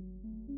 Thank you.